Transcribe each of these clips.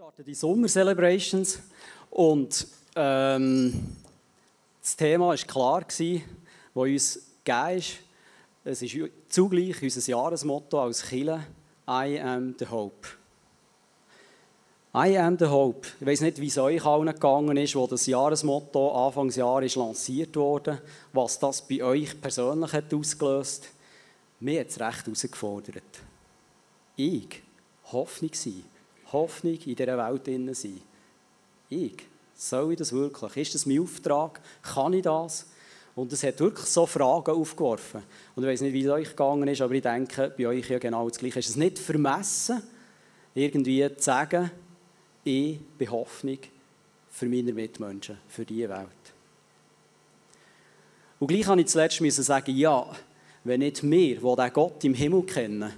starten die Summer Celebrations und ähm, das Thema war klar, das uns gegeben ist. Es ist zugleich unser Jahresmotto als Kille I am the Hope. I am the Hope. Ich weiß nicht, wie es euch allen gegangen ist, wo das Jahresmotto Anfangsjahr ist lanciert wurde, was das bei euch persönlich hat ausgelöst. Mir hat es recht herausgefordert. Ich, Hoffnung sein Hoffnung in dieser Welt sein. Ich, soll ich das wirklich? Ist das mein Auftrag? Kann ich das? Und es hat wirklich so Fragen aufgeworfen. Und ich weiß nicht, wie es euch gegangen ist, aber ich denke, bei euch ja genau das Gleiche. Ist es nicht vermessen, irgendwie zu sagen, ich bin Hoffnung für meine Mitmenschen, für diese Welt. Und gleich habe ich zuletzt müssen sagen, ja, wenn nicht wir, die den Gott im Himmel kennen,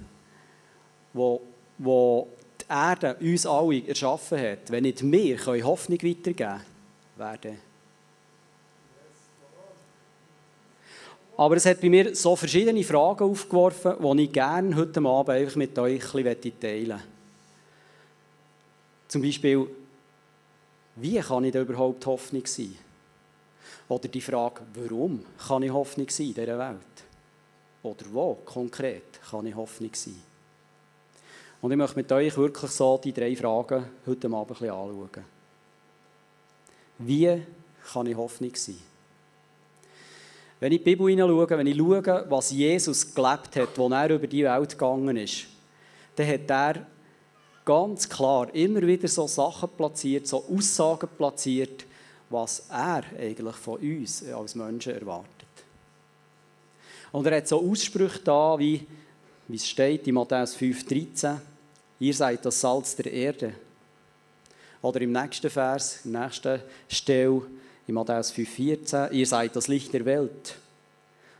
wo, wo Erde uns alle erschaffen hat, wenn nicht wir können Hoffnung weitergeben können, wer denn? Aber es hat bei mir so verschiedene Fragen aufgeworfen, die ich gerne heute Abend einfach mit euch ein bisschen teilen möchte. Zum Beispiel, wie kann ich da überhaupt Hoffnung sein? Oder die Frage, warum kann ich Hoffnung sein in dieser Welt? Oder wo konkret kann ich Hoffnung sein? Und ich möchte mit euch wirklich so die drei Fragen heute Abend ein anschauen. Wie kann ich Hoffnung sein? Wenn ich die Bibel hineinschaue, wenn ich schaue, was Jesus gelebt hat, als er über die Welt gegangen ist, dann hat er ganz klar immer wieder so Sachen platziert, so Aussagen platziert, was er eigentlich von uns als Menschen erwartet. Und er hat so Aussprüche da, wie, wie es steht in Matthäus 5,13. Ihr seid das Salz der Erde. Oder im nächsten Vers, im nächsten Stelle, in Matthäus 5,14, ihr seid das Licht der Welt.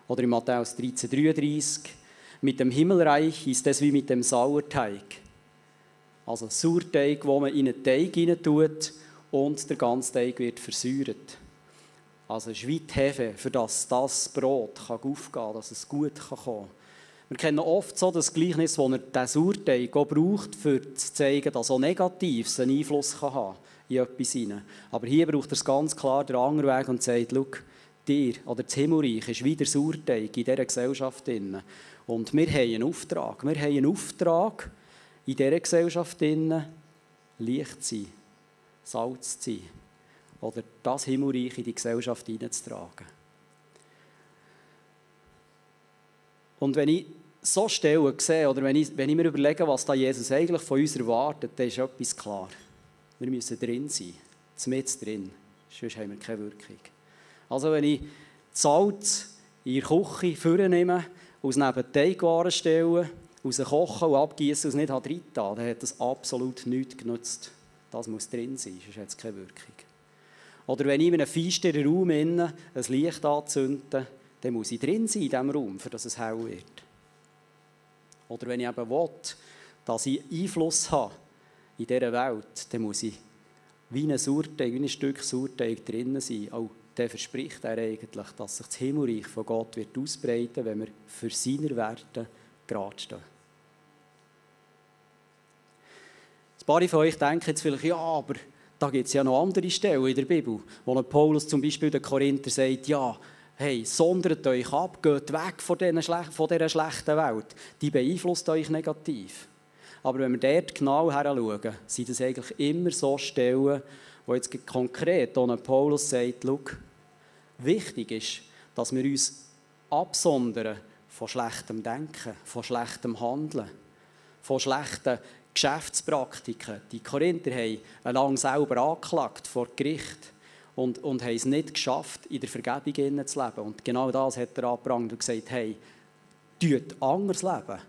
Oder in Matthäus 13,33, mit dem Himmelreich ist es wie mit dem Sauerteig. Also Sauerteig, wo man in einen Teig hinein tut und der ganze Teig wird versäuert. Also es ist wie die Hefe, für das das Brot kann aufgehen kann, dass es gut kommen kann. Wir kennen oft so das Gleichnis, wo er den Sauerteig braucht, um zu zeigen, dass auch Negatives einen Einfluss kann haben in etwas hinein. Aber hier braucht er es ganz klar den anderen Weg und sagt, schau, dir oder das Himmelreich ist wie der Sauerteig in dieser Gesellschaft. Und wir haben einen Auftrag. Wir haben einen Auftrag, in dieser Gesellschaft Licht zu sein, Salz zu sein oder das Himmelreich in die Gesellschaft hineinzutragen. Und wenn ich so Stellen sehe, oder wenn ich, wenn ich mir überlege, was da Jesus eigentlich von uns erwartet, dann ist etwas klar. Wir müssen drin sein, mit drin, sonst haben wir keine Wirkung. Also wenn ich Salz in der Küche vornehme, aus neben Teigwaren stelle, aus dem Kochen und abgießen und es nicht rein dann hat das absolut nichts genutzt. Das muss drin sein, sonst hat es keine Wirkung. Oder wenn ich in einem feinsteren Raum ein Licht anzünde, dann muss ich drin sein in diesem Raum, für dass es hell wird. Oder wenn ich eben will, dass ich Einfluss habe in dieser Welt, dann muss ich wie ein Sauerteig, wie ein Stück Sauerteig drinnen sein. Auch der verspricht er eigentlich, dass sich das Himmelreich von Gott wird ausbreiten wenn wir für seine Werte gerade stehen. Ein paar von euch denken jetzt vielleicht, ja, aber da gibt es ja noch andere Stellen in der Bibel, wo Paulus zum Beispiel den Korinther sagt, ja, hey, sondert euch ab, geht weg von, dieser schlechten Welt. Die beeinflusst euch negativ. Aber wenn wir dort genau heranschauen, sind das eigentlich immer so Stellen, wo jetzt konkret ohne Paulus sagt, wichtig ist, dass wir uns absondern von schlechtem Denken, von schlechtem Handeln, von schlechten Geschäftspraktiken. Die Korinther haben lange selber angeklagt vor Gericht und, und haben es nicht geschafft, in der Vergebung zu leben. Und genau das hat er angebracht und gesagt, hey, tut anders leben.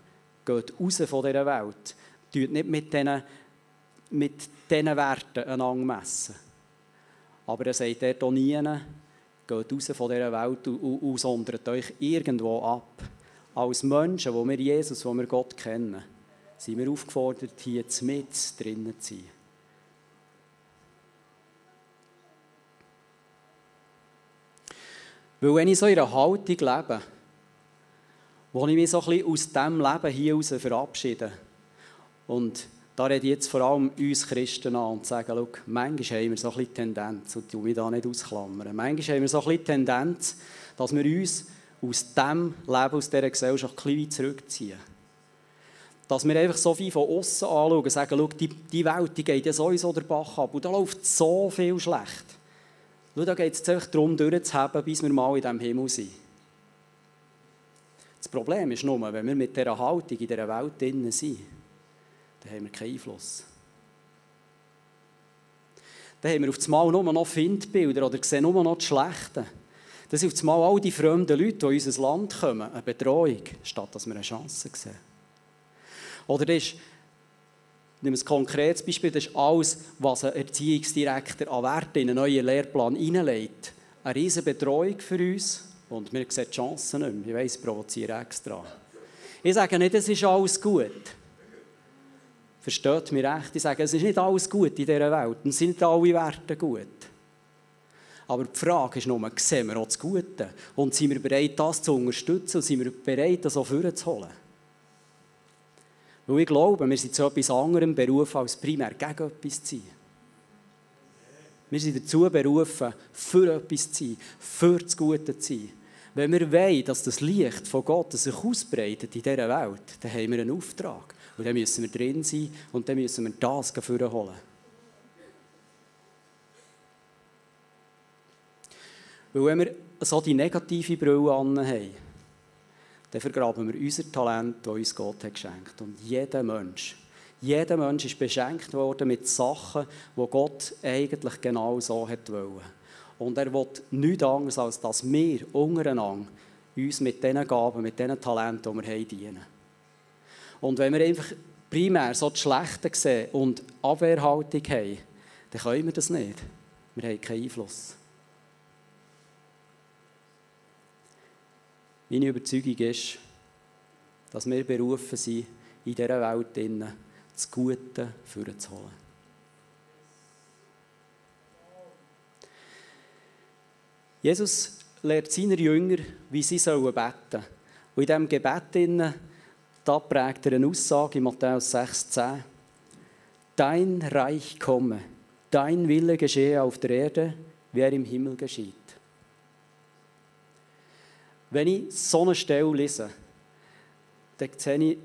Geht raus von dieser Welt. Tut nicht mit diesen, mit diesen Werten einander messen. Aber er sagt dort auch nie, geht raus von dieser Welt und, und, und sondert euch irgendwo ab. Als Menschen, wo wir Jesus, wo wir Gott kennen, sind wir aufgefordert, hier mit drinnen zu sein. Weil wenn ich so in einer Haltung lebe, wo ich mich so ein bisschen aus diesem Leben hier heraus verabschiede und da rede ich jetzt vor allem uns Christen an und sage, schau, manchmal haben wir so ein bisschen Tendenz, und ich mich da nicht ausklammern, manchmal haben wir so ein bisschen Tendenz, dass wir uns aus dem Leben, aus dieser Gesellschaft ein bisschen zurückziehen. Dass wir einfach so viel von außen anschauen und sagen, schau, die, die Welt die geht ja sowieso der Bach ab und da läuft so viel schlecht. Schau, da geht es einfach darum, durchzuheben, bis wir mal in diesem Himmel sind. Das Problem ist nur, wenn wir mit dieser Haltung in dieser Welt drin sind, dann haben wir keinen Einfluss. Dann haben wir auf einmal nur noch Findbilder oder sehen nur noch das Schlechte. Das sind auf einmal all die fremden Leute, die in unser Land kommen, eine Betreuung, statt dass wir eine Chance sehen. Oder das ist, nehmen wir ein konkretes Beispiel, das ist alles, was ein Erziehungsdirektor an Werte in einen neuen Lehrplan hineinlegt. Eine riesige Betreuung für uns und wir sehen die Chancen nicht mehr. Ich weiss, ich provoziere extra. Ich sage nicht, es ist alles gut. Versteht mich recht? Ich sage, es ist nicht alles gut in dieser Welt es sind nicht alle Werte gut. Aber die Frage ist nur, sehen wir auch das Gute? Und sind wir bereit, das zu unterstützen und sind wir bereit, das auch vorzuholen? Weil ich glaube, wir sind zu etwas anderem berufen, als primär gegen etwas zu sein. Wir sind dazu berufen, für etwas zu sein, für das Gute zu sein. Wenn wir wollen, dass das Licht von Gott sich ausbreitet in dieser Welt, dann haben wir einen Auftrag. Und dann müssen wir drin sein und dann müssen wir das holen. Weil wenn wir so die negative Brille haben, dann vergraben wir unser Talent, das uns Gott hat geschenkt. Und jeder Mensch, jeder Mensch ist beschenkt worden mit Sachen, die Gott eigentlich genau so hat wollen. Und er will nichts anderes, als dass wir untereinander uns mit diesen Gaben, mit diesen Talenten, die wir haben, dienen. Und wenn wir einfach primär so das Schlechte sehen und Abwehrhaltung haben, dann können wir das nicht. Wir haben keinen Einfluss. Meine Überzeugung ist, dass wir berufen sind, in dieser Welt das Gute vorzuholen. Jesus lehrt seine Jünger, wie sie beten sollen. Und in diesem Gebet da prägt er eine Aussage in Matthäus 6,10. Dein Reich komme, dein Wille geschehe auf der Erde, wie er im Himmel geschieht. Wenn ich so eine Stelle lese, dann sehe ich,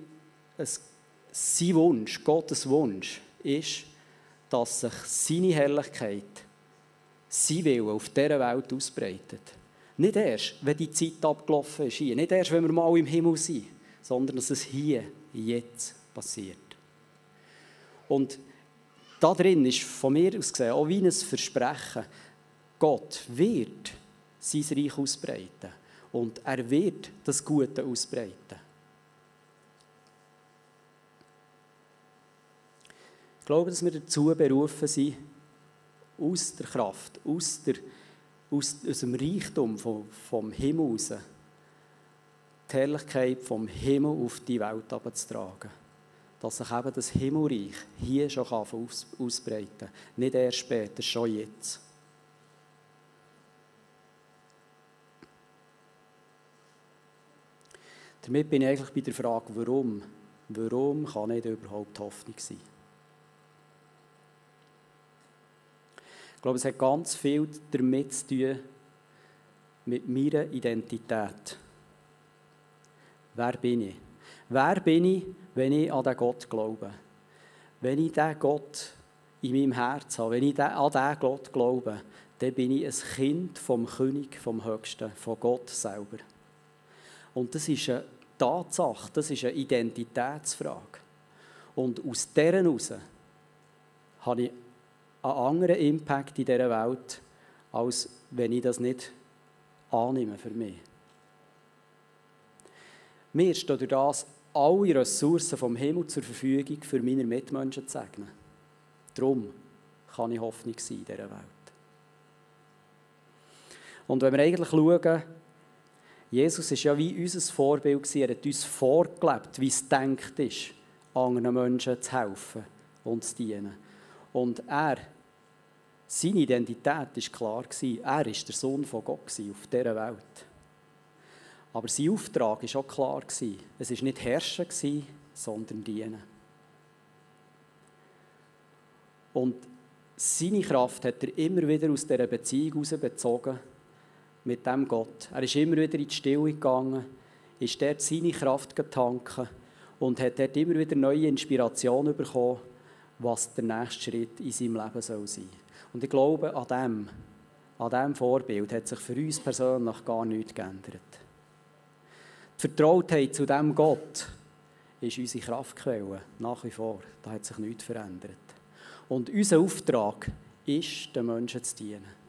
es, sein Wunsch, Gottes Wunsch, ist, dass sich seine Herrlichkeit, sein Wille auf dieser Welt ausbreitet. Nicht erst, wenn die Zeit abgelaufen ist, hier. nicht erst, wenn wir mal im Himmel sind, sondern dass es hier, jetzt passiert. Und da drin ist von mir aus gesehen auch wie ein Versprechen, Gott wird sein Reich ausbreiten. Und er wird das Gute ausbreiten. Ich glaube, dass wir dazu berufen sind, aus der Kraft, aus, der, aus, aus dem Reichtum vom, vom Himmel raus, die Herrlichkeit vom Himmel auf die Welt abzutragen. Dass sich eben das Himmelreich hier schon aus, ausbreiten kann. Nicht erst später, schon jetzt. Damit bin ich eigentlich bei der Frage, warum? Warum kann nicht überhaupt Hoffnung sein? Ich glaube, es hat ganz viel damit zu tun, mit meiner Identität. Wer bin ich? Wer bin ich, wenn ich an den Gott glaube? Wenn ich diesen Gott in meinem Herz habe, wenn ich an diesen Gott glaube, dann bin ich ein Kind vom König, vom Höchsten, von Gott selber. Und das ist eine Tatsache, das ist eine Identitätsfrage. Und aus dieser heraus habe ich einen anderen Impact in dieser Welt, als wenn ich das nicht annehme für mich. Mir stehen durch das alle Ressourcen vom Himmel zur Verfügung, für meine Mitmenschen zu segnen. Darum kann ich Hoffnung sein in dieser Welt. Und wenn wir eigentlich schauen, Jesus ist ja wie unser Vorbild Er hat uns vorgelebt, wie es denkt ist, anderen Menschen zu helfen und zu dienen. Und er, seine Identität war klar. Er war der Sohn von Gott auf dieser Welt. Aber sein Auftrag war auch klar. Es war nicht herrschen, sondern dienen. Und seine Kraft hat er immer wieder aus dieser Beziehung heraus bezogen mit dem Gott. Er ist immer wieder in die Stille gegangen, ist dort seine Kraft getankt und hat dort immer wieder neue Inspirationen bekommen, was der nächste Schritt in seinem Leben soll sein. Und ich glaube, an dem, an diesem Vorbild hat sich für uns persönlich gar nichts geändert. Die Vertrautheit zu diesem Gott ist unsere Kraftquelle, nach wie vor. Da hat sich nichts verändert. Und unser Auftrag ist, den Menschen zu dienen.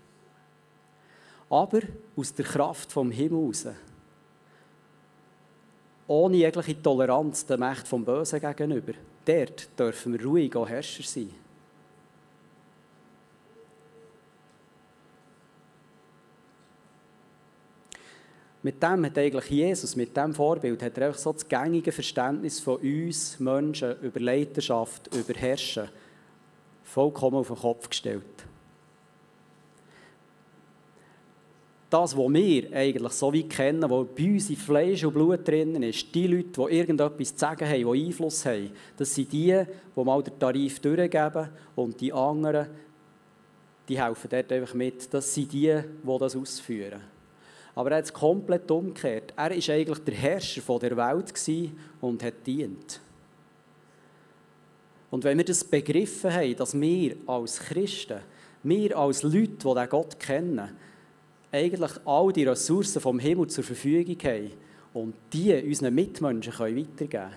Aber aus der Kraft vom Himmel heraus. Ohne jegliche Toleranz der Macht vom Bösen gegenüber. Dort dürfen wir ruhig auch Herrscher sein. Mit dem hat eigentlich Jesus, mit dem Vorbild, hat er einfach so das gängige Verständnis von uns Menschen über Leiterschaft, über Herrschen vollkommen auf den Kopf gestellt. Das, was wir eigentlich so wie kennen, was bei uns in Fleisch und Blut drin ist, die Leute, die irgendetwas zu sagen haben, die Einfluss haben, das sind die, die mal den Tarif durchgeben und die anderen, die helfen dort einfach mit. Das sind die, die das ausführen. Aber er hat es komplett umgekehrt. Er war eigentlich der Herrscher der Welt und hat dient. Und wenn wir das begriffen haben, dass wir als Christen, wir als Leute, die diesen Gott kennen, eigentlich all die Ressourcen vom Himmel zur Verfügung haben und die unseren Mitmenschen können weitergeben können,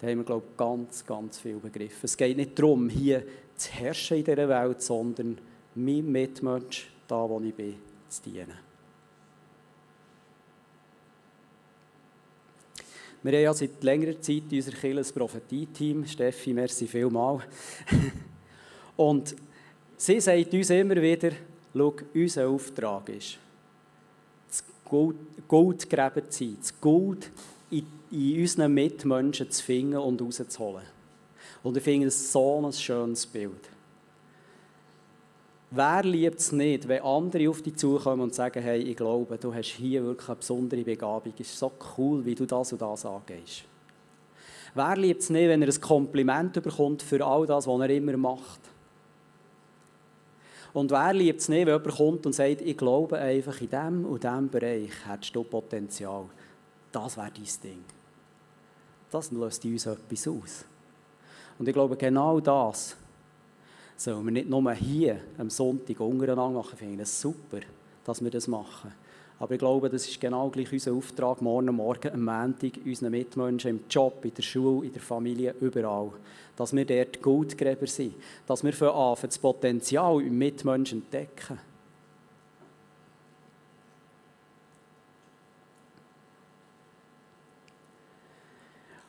dann haben wir, glaube ich, ganz, ganz viel begriffen. Es geht nicht darum, hier zu herrschen in dieser Welt, sondern meinem Mitmensch, da wo ich bin, zu dienen. Wir haben ja seit längerer Zeit in unserer Kirche Prophetie-Team. Steffi, merci vielmals. Und sie sagt uns immer wieder, schau, unser Auftrag ist, Gold, Goldgräber zu sein, das Gold in, in unseren Mitmenschen zu finden und rauszuholen. Und ich finde es so ein schönes Bild. Wer liebt es nicht, wenn andere auf dich zukommen und sagen, hey, ich glaube, du hast hier wirklich eine besondere Begabung, es ist so cool, wie du das und das angehst. Wer liebt es nicht, wenn er ein Kompliment bekommt für all das, was er immer macht? Und wer liebt es nicht, wenn jemand kommt und sagt, ich glaube einfach, in diesem und diesem Bereich hättest du Potenzial. Das wäre dein Ding. Das löst in uns etwas aus. Und ich glaube, genau das sollen wir nicht nur hier am Sonntag untereinander machen. Ich finde es super, dass wir das machen. Aber ich glaube, das ist genau gleich unser Auftrag, morgen Morgen, am Montag, unseren Mitmenschen im Job, in der Schule, in der Familie, überall. Dass wir dort Goldgräber sind. Dass wir für anfangen, das Potenzial im Mitmenschen entdecken.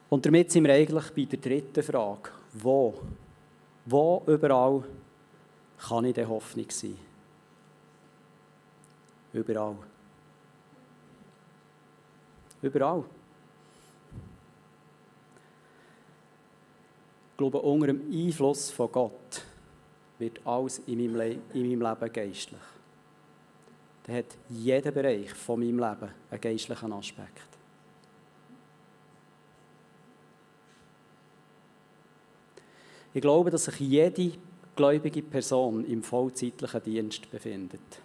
Und damit sind wir eigentlich bei der dritten Frage. Wo wo überall kann ich der Hoffnung sein? Überall. Überall. Ich glaube, unter dem Einfluss von Gott wird alles in meinem, Le in meinem Leben geistlich. Da hat jeder Bereich von meinem Leben einen geistlichen Aspekt. Ich glaube, dass sich jede gläubige Person im vollzeitlichen Dienst befindet.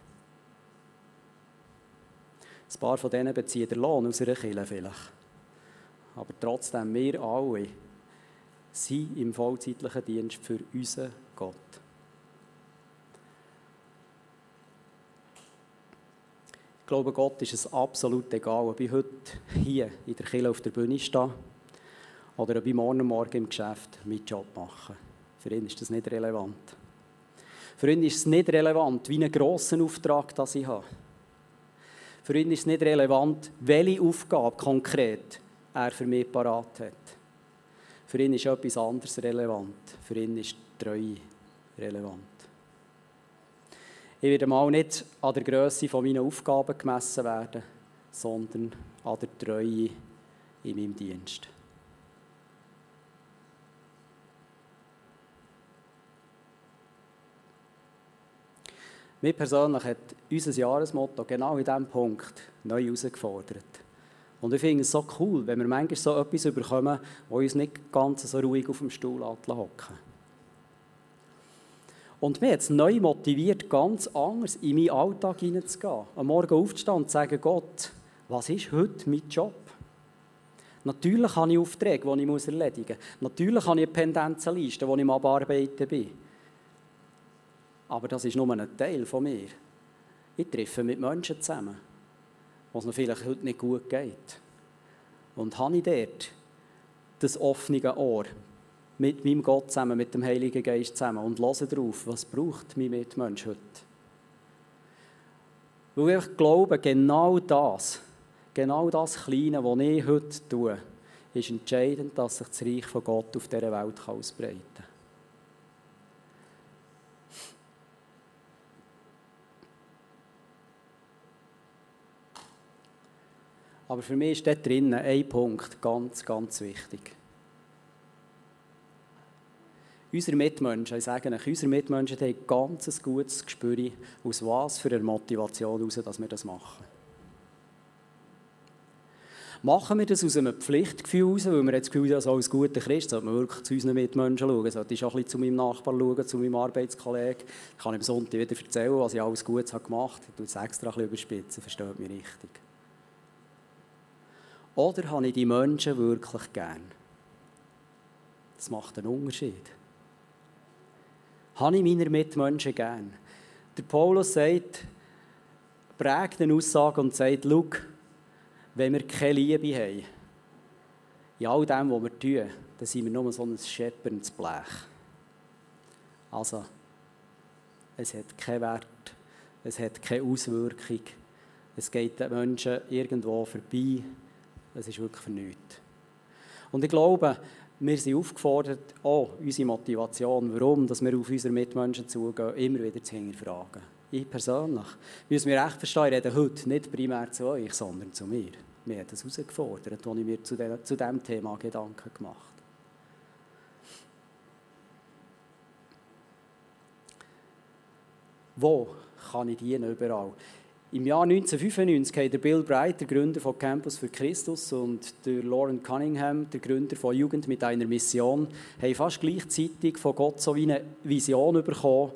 Ein paar von denen beziehen den Lohn aus einer Kirche vielleicht. Aber trotzdem, wir alle sind im vollzeitlichen Dienst für unseren Gott. Ich glaube, Gott ist es absolut egal, ob ich heute hier in der Kirche auf der Bühne stehe oder ob ich morgen Morgen im Geschäft meinen Job mache. Für ihn ist das nicht relevant. Für ihn ist es nicht relevant, wie einen grossen Auftrag das ich habe. Für ihn ist es nicht relevant, welche Aufgabe konkret er für mich parat hat. Für ihn ist etwas anderes relevant. Für ihn ist Treue relevant. Ich werde mal nicht an der Größe meiner Aufgaben gemessen werden, sondern an der Treue in meinem Dienst. Mir persönlich hat unser Jahresmotto genau in diesem Punkt neu herausgefordert. Und ich finde es so cool, wenn wir manchmal so etwas überkommen, wo uns nicht ganz so ruhig auf dem Stuhl hocken Und mir hat es neu motiviert, ganz anders in meinen Alltag hineinzugehen. Am Morgen aufzustehen und zu sagen, Gott, was ist heute mein Job? Natürlich habe ich Aufträge, die ich erledigen muss. Natürlich habe ich eine Pendenzenliste, wo ich am Abarbeiten bin. Aber das ist nur ein Teil von mir. Ich treffe mit Menschen zusammen, wo es mir vielleicht heute nicht gut geht. Und habe ich dort das offene Ohr mit meinem Gott zusammen, mit dem Heiligen Geist zusammen und höre darauf, was braucht mein Mitmensch heute. Weil ich glaube, genau das, genau das Kleine, was ich heute tue, ist entscheidend, dass sich das Reich von Gott auf dieser Welt ausbreiten kann. Aber für mich ist dort drinnen ein Punkt ganz, ganz wichtig. Unsere Mitmenschen, ich sage euch, unsere Mitmenschen haben ein ganz gutes Gespür, aus was für einer Motivation heraus, dass wir das machen. Machen wir das aus einem Pflichtgefühl heraus, weil wir jetzt das Gefühl haben, als guter Christ sollte man wirklich zu unseren Mitmenschen schauen, sollte ich auch ein bisschen zu meinem Nachbarn schauen, zu meinem Arbeitskollegen. Ich kann ihm Sonntag wieder erzählen, was ich alles Gutes gemacht habe. Ich tue es extra ein bisschen überspitzen, versteht mich richtig. Oder habe ich die Menschen wirklich gern? Das macht einen Unterschied. Habe ich meine Mitmenschen gern? Der Paulus sagt, prägt eine Aussage und sagt, schau, wenn wir keine Liebe haben, in all dem, was wir tun, dann sind wir nur so ein schepperndes Blech. Also, es hat keinen Wert, es hat keine Auswirkung, es geht den Menschen irgendwo vorbei, es ist wirklich für nichts. Und ich glaube, wir sind aufgefordert, auch unsere Motivation, warum dass wir auf unsere Mitmenschen zugehen, immer wieder zu hinterfragen. Ich persönlich müssen wir echt verstehen, ich rede heute nicht primär zu euch, sondern zu mir. Mir hat das herausgefordert, als ich mir zu, de, zu diesem Thema Gedanken gemacht habe. Wo kann ich dienen überall? Im Jahr 1995 haben der Bill Bright, der Gründer von Campus für Christus, und der Lauren Cunningham, der Gründer von Jugend mit einer Mission, haben fast gleichzeitig von Gott so eine Vision bekommen,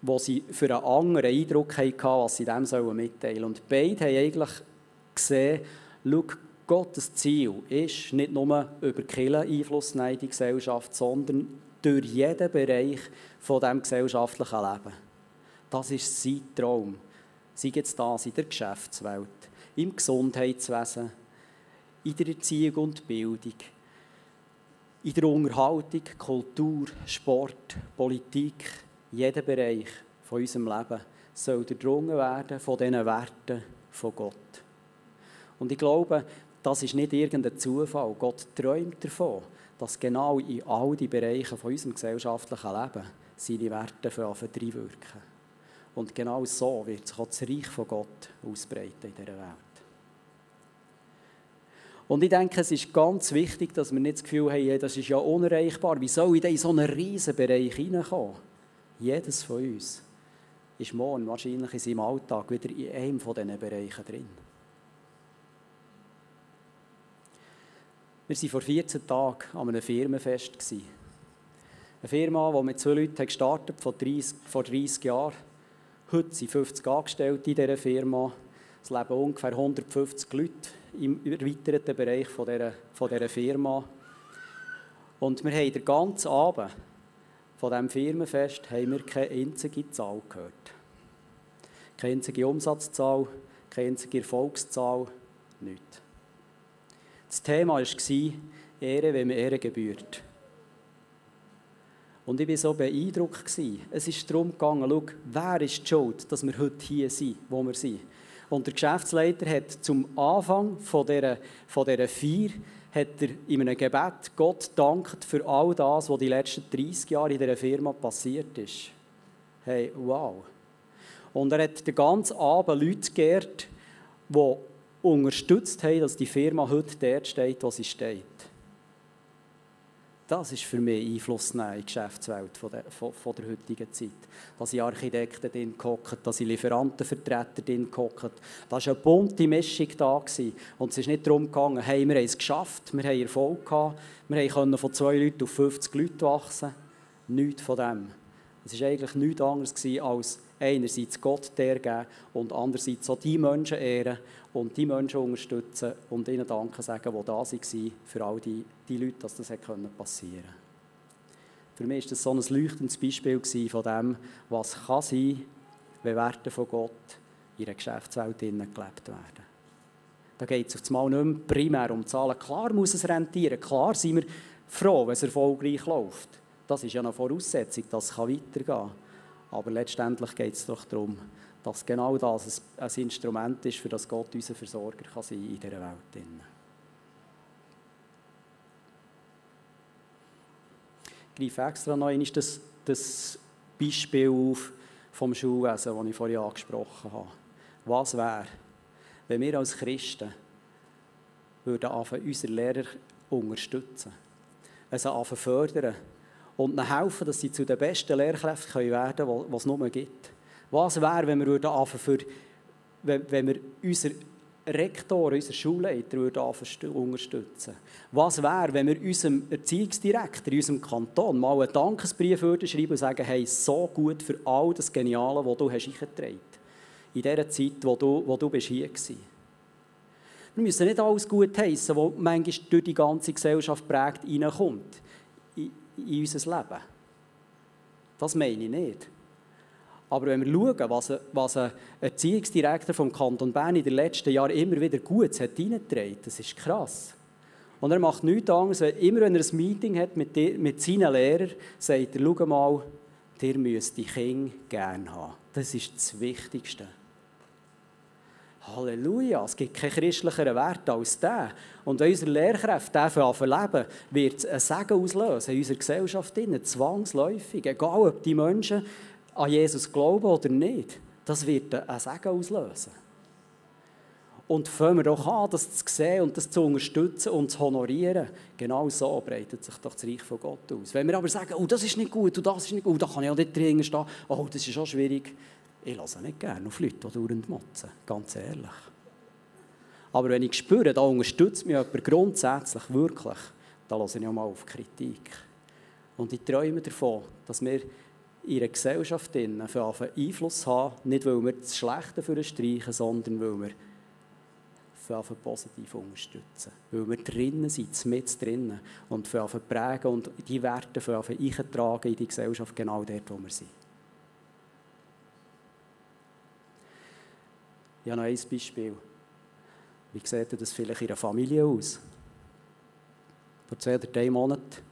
wo sie für einen anderen Eindruck hatten, was sie dem mitteilen sollen. Und beide haben eigentlich gesehen, schau, Gottes Ziel ist nicht nur über Kirche Einfluss in die Gesellschaft, sondern durch jeden Bereich von diesem gesellschaftlichen Leben. Das ist sein Traum sei jetzt das in der Geschäftswelt, im Gesundheitswesen, in der Erziehung und Bildung, in der Unterhaltung, Kultur, Sport, Politik, jeder Bereich von unserem Leben soll durchdrungen werden von diesen Werten von Gott. Und ich glaube, das ist nicht irgendein Zufall. Gott träumt davon, dass genau in all die Bereiche von unserem gesellschaftlichen Leben seine Werte für wirken. Und genau so wird sich auch das Reich von Gott ausbreiten in dieser Welt. Und ich denke, es ist ganz wichtig, dass wir nicht das Gefühl haben, das ist ja unerreichbar. Wie soll ich in so einen riesen Bereich hineinkommen? Jedes von uns ist morgen wahrscheinlich in seinem Alltag wieder in einem von diesen Bereichen drin. Wir waren vor 14 Tagen an einem Firmenfest. Eine Firma, die mit zwei Leuten gestartet vor 30, vor 30 Jahren Heute sind 50 Angestellte in dieser Firma. Es leben ungefähr 150 Leute im erweiterten Bereich von dieser, von dieser Firma. Und wir haben den ganzen Abend von diesem Firmenfest haben wir keine einzige Zahl gehört. Keine einzige Umsatzzahl, keine einzige Erfolgszahl, nichts. Das Thema war Ehre, wenn man Ehre gebührt. Und ich war so beeindruckt. Es ist darum gegangen, schau, wer ist die Schuld, dass wir heute hier sind, wo wir sind. Und der Geschäftsleiter hat zum Anfang von dieser, von dieser Feier hat er in einem Gebet Gott dankt für all das, was die letzten 30 Jahre in dieser Firma passiert ist. Hey, wow. Und er hat den ganzen Abend Leute geehrt, die unterstützt haben, dass die Firma heute dort steht, wo sie steht. Das ist für mich Einfluss in die Geschäftswelt von der, von, von der heutigen Zeit. Da sind Architekten drin hocken, da sind Lieferantenvertreter drin hocken. Da war eine bunte Mischung da. Gewesen. Und es ist nicht darum gegangen, hey, wir haben es geschafft, wir haben Erfolg gehabt, wir können von zwei Leuten auf 50 Leute wachsen. Nichts von dem. Es war eigentlich nichts anderes als einerseits Gott der geben und andererseits auch die Menschen ehren und die Menschen unterstützen und ihnen Danke sagen, die da waren für all die, die Leute, dass das passieren konnte. Für mich war das so ein leuchtendes Beispiel von dem, was kann sein, wenn Werte von Gott in einer Geschäftswelt gelebt werden. Da geht es auf einmal nicht mehr primär um Zahlen. Klar muss es rentieren, klar sind wir froh, wenn es erfolgreich läuft. Das ist ja eine Voraussetzung, dass es weitergehen kann. Aber letztendlich geht es doch darum, dass genau das ein Instrument ist, für das Gott unser Versorger kann sein in dieser Welt. Ich greife extra noch einmal das, das Beispiel auf vom Schulwesen, das ich vorhin angesprochen habe. Was wäre, wenn wir als Christen würden anfangen, unsere Lehrer unterstützen, also anfangen fördern und ihnen helfen, dass sie zu den besten Lehrkräften werden können, die es nur gibt. Was wäre, wenn wir würden für, wenn, wenn wir unsere Rektor, unsere Schulleiter würden unterstützen Was wäre, wenn wir unserem Erziehungsdirektor in unserem Kanton mal einen Dankesbrief würden schreiben und sagen, hey, so gut für all das Geniale, was du hast eingetragen hast. In dieser Zeit, wo du, wo du bist hier warst. Wir müssen nicht alles gut heissen, was manchmal durch die ganze Gesellschaft prägt, reinkommt in, in unser Leben. Das meine ich nicht. Aber wenn wir schauen, was, was ein Erziehungsdirektor vom Kanton Bern in den letzten Jahren immer wieder gut hat reingetragen, das ist krass. Und er macht nichts anderes, immer wenn er ein Meeting hat mit, die, mit seinen Lehrern, sagt er, schau mal, ihr müsst die Kinder gerne haben. Das ist das Wichtigste. Halleluja, es gibt keinen christlicheren Wert als der. Und wenn unsere Lehrkräfte dafür leben, wird es einen Segen auslösen in unserer Gesellschaft, zwangsläufig. Egal, ob die Menschen an Jesus glauben oder nicht, das wird einen Segen auslösen. Und fangen wir doch an, das zu sehen und das zu unterstützen und zu honorieren. Genau so breitet sich doch das Reich von Gott aus. Wenn wir aber sagen, oh, das ist nicht gut und das ist nicht gut, da kann ich auch nicht drin stehen, oh, das ist auch schwierig. Ich lasse nicht gerne auf Leute, die dauernd motzen, ganz ehrlich. Aber wenn ich spüre, da unterstützt mich jemand grundsätzlich, wirklich, dann lasse ich auch mal auf Kritik. Und ich träume davon, dass wir in einer Gesellschaft für Einfluss haben, nicht weil wir das Schlechte für streichen, sondern weil wir für positiv unterstützen. Weil wir drinnen sind, mit drinnen und für prägen und die Werte für eintragen in die Gesellschaft, genau dort, wo wir sind. Ich habe noch ein Beispiel. Wie sieht das vielleicht in einer Familie aus? Vor zwei oder drei Monaten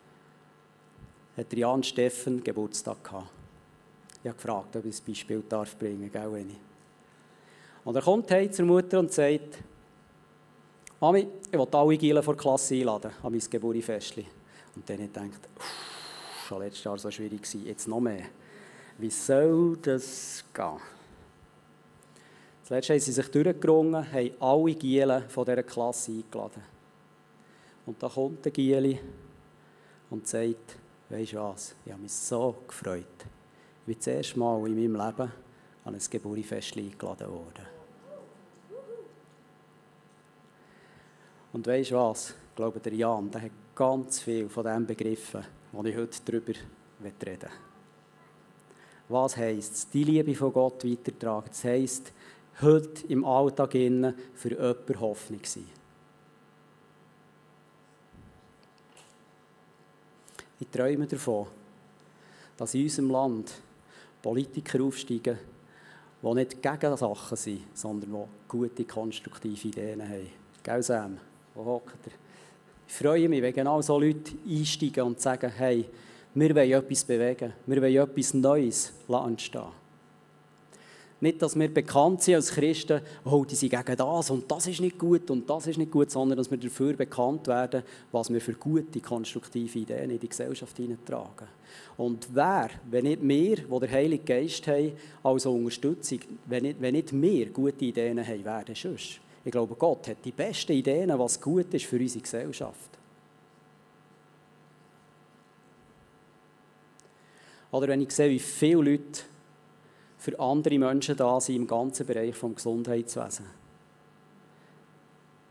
hat Jan Steffen Geburtstag gehabt. Ich habe gefragt, ob ich ein Beispiel darf bringen darf, Und er kommt heim zur Mutter und sagt, Mami, ich will alle Gielen vor der Klasse einladen an mein Geburtstagsfest. Und dann gedacht, schon letztes Jahr so schwierig gewesen, jetzt noch mehr. Wie soll das gehen? Zuletzt haben sie sich durchgerungen, haben alle Gielen von dieser Klasse eingeladen. Und da kommt der Gieli und sagt, weisst du was, ich habe mich so gefreut wie das erste Mal in meinem Leben an ein Geburtstagsfest eingeladen worden. Und weisst du was? Ich glaube, der Jan der hat ganz viel von dem begriffen, was ich heute darüber reden will. Was heisst es? Die Liebe von Gott weitertragen. Das heisst, heute im Alltag innen für jemanden Hoffnung sein. Ich träume davon, dass in unserem Land Politiker aufsteigen, die nicht gegen Sachen sind, sondern die gute, konstruktive Ideen haben. Gell, Sam? Wo er? Ich freue mich, wenn genau so Leute einsteigen und sagen, hey, wir wollen etwas bewegen, wir wollen etwas Neues entstehen. Nicht, dass wir bekannt sind als Christen, oh, die sind gegen das und das ist nicht gut und das ist nicht gut, sondern dass wir dafür bekannt werden, was wir für gute, konstruktive Ideen in die Gesellschaft hineintragen. Und wer, wenn nicht wir, die der Heilige Geist haben, als Unterstützung, wenn nicht, wenn nicht wir gute Ideen haben, wer denn sonst? Ich glaube, Gott hat die besten Ideen, was gut ist für unsere Gesellschaft. Oder wenn ich sehe, wie viele Leute für andere Menschen da sind im ganzen Bereich des Gesundheitswesens.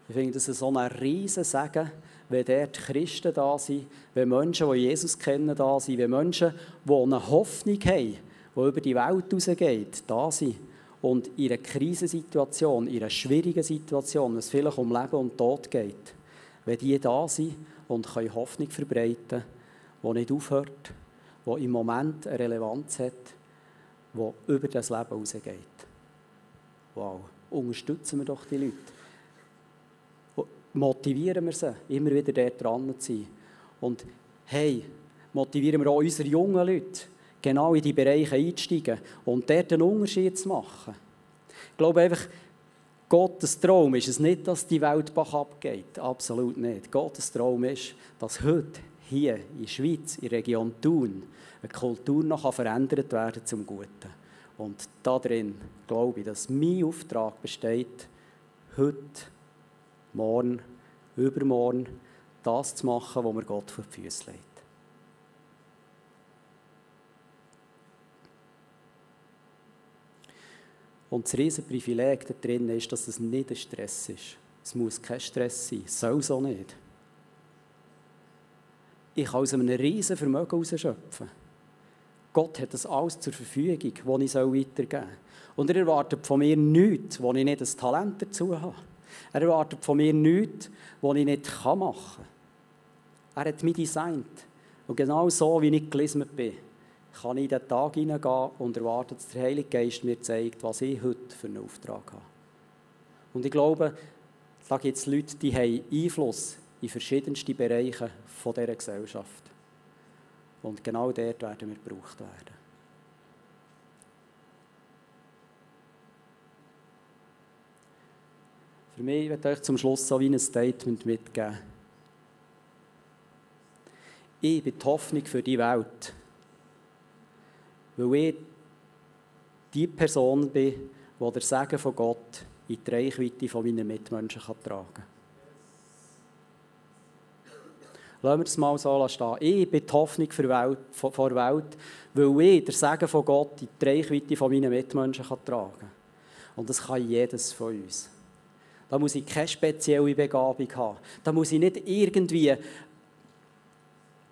Ich finde das so ein riesen Segen, wenn dort Christen da sind, wenn Menschen, die Jesus kennen, da sind, wenn Menschen, die eine Hoffnung haben, die über die Welt rausgeht, da sind und in einer Krisensituation, in einer schwierigen Situation, wenn es vielleicht um Leben und Tod geht, wenn die da sind und können Hoffnung verbreiten die nicht aufhört, die im Moment eine Relevanz hat, die über das Leben rausgeht. Wow, unterstützen wir doch die Leute motivieren wir sie, immer wieder dort dran zu sein. Und hey, motivieren wir auch unsere jungen Leute, genau in die Bereiche einzusteigen und dort einen Unterschied zu machen. Ich glaube einfach, Gottes Traum ist es nicht, dass die Welt bach abgeht. Absolut nicht. Gottes Traum ist, dass heute hier in der Schweiz, in der Region Thun, eine Kultur noch verändert werden zum Guten. Und darin glaube ich, dass mein Auftrag besteht, heute morgen, übermorgen, das zu machen, was mir Gott vor die Füße legt. Und das riesige Privileg da drin ist, dass es nicht ein Stress ist. Es muss kein Stress sein. Soll so nicht. Ich kann aus einem riesen Vermögen herausschöpfen. Gott hat das alles zur Verfügung, das ich weitergeben soll. Und er erwartet von mir nichts, wo ich nicht das Talent dazu habe. Er erwartet von mir nichts, was ich nicht machen kann. Er hat mich designt. Und genau so, wie ich gelismet bin, kann ich in den Tag hineingehen und erwarten, dass der Heilige Geist mir zeigt, was ich heute für einen Auftrag habe. Und ich glaube, da gibt es Leute, die haben Einfluss in verschiedenste Bereiche dieser Gesellschaft. Und genau dort werden wir gebraucht werden. Für mich werde ich euch zum Schluss so wie ein Statement mitgeben. Ich bin die Hoffnung für die Welt, weil ich die Person bin, die der Segen von Gott in die Reichweite von meinen Mitmenschen tragen kann. Lassen wir es mal so stehen. Ich bin die Hoffnung für Welt, vor der Welt, weil ich der Segen von Gott in die Reichweite von meinen Mitmenschen kann tragen kann. Und das kann jedes von uns. Da muss ich keine spezielle Begabung haben. Da muss ich nicht irgendwie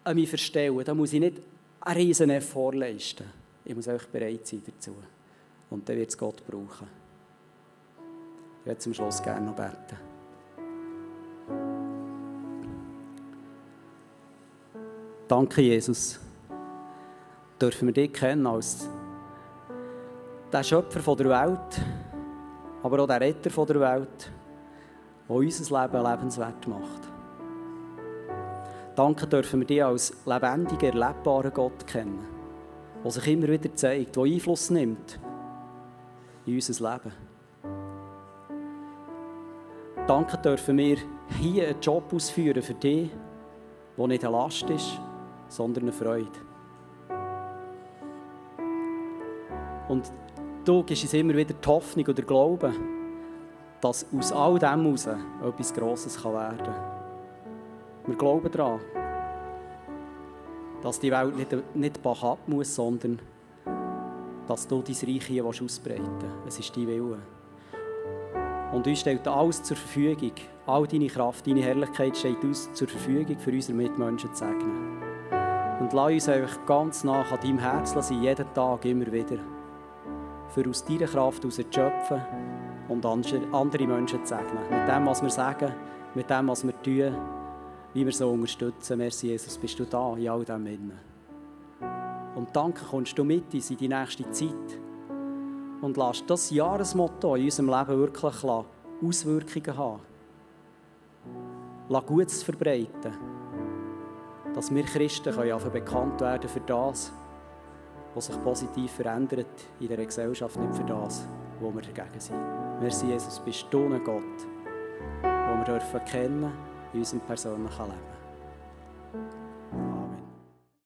an mich verstellen. Da muss ich nicht einen riesen Effort leisten. Ich muss einfach bereit sein dazu. Und dann wird es Gott brauchen. Ich werde zum Schluss gerne noch beten. Danke, Jesus. Dürfen wir dich kennen als der Schöpfer der Welt, aber auch der Retter der Welt der unser Leben lebenswert macht. Danke dürfen wir dich als lebendiger, erlebbaren Gott kennen, der sich immer wieder zeigt, der Einfluss nimmt in unser Leben. Danke dürfen wir hier einen Job ausführen für dich, der nicht eine Last ist, sondern eine Freude. Und du gibst uns immer wieder die Hoffnung oder Glauben, dass aus all dem heraus etwas Grosses werden kann. Wir glauben daran, dass die Welt nicht, nicht bach ab muss, sondern dass du dein Reich hier ausbreiten willst. Es ist dein Wille. Und uns steht alles zur Verfügung. All deine Kraft, deine Herrlichkeit steht uns zur Verfügung, für unsere Mitmenschen zu segnen. Und lass uns einfach ganz nach an deinem Herz sein, jeden Tag, immer wieder. Für aus deiner Kraft heraus zu schöpfen und andere Menschen zu segnen. Mit dem, was wir sagen, mit dem, was wir tun, wie wir so unterstützen. Merci, Jesus, bist du da in all dem Innen. Und danke, kommst du mit uns in die nächste Zeit und lass das Jahresmotto in unserem Leben wirklich Auswirkungen haben. Lass Gutes verbreiten, dass wir Christen können bekannt werden für das, was sich positiv verändert in der Gesellschaft, nicht für das, wo wir dagegen sind. Merci, Jesus, bist du ein Gott, den wir dürfen kennen in unserem persönlichen Leben.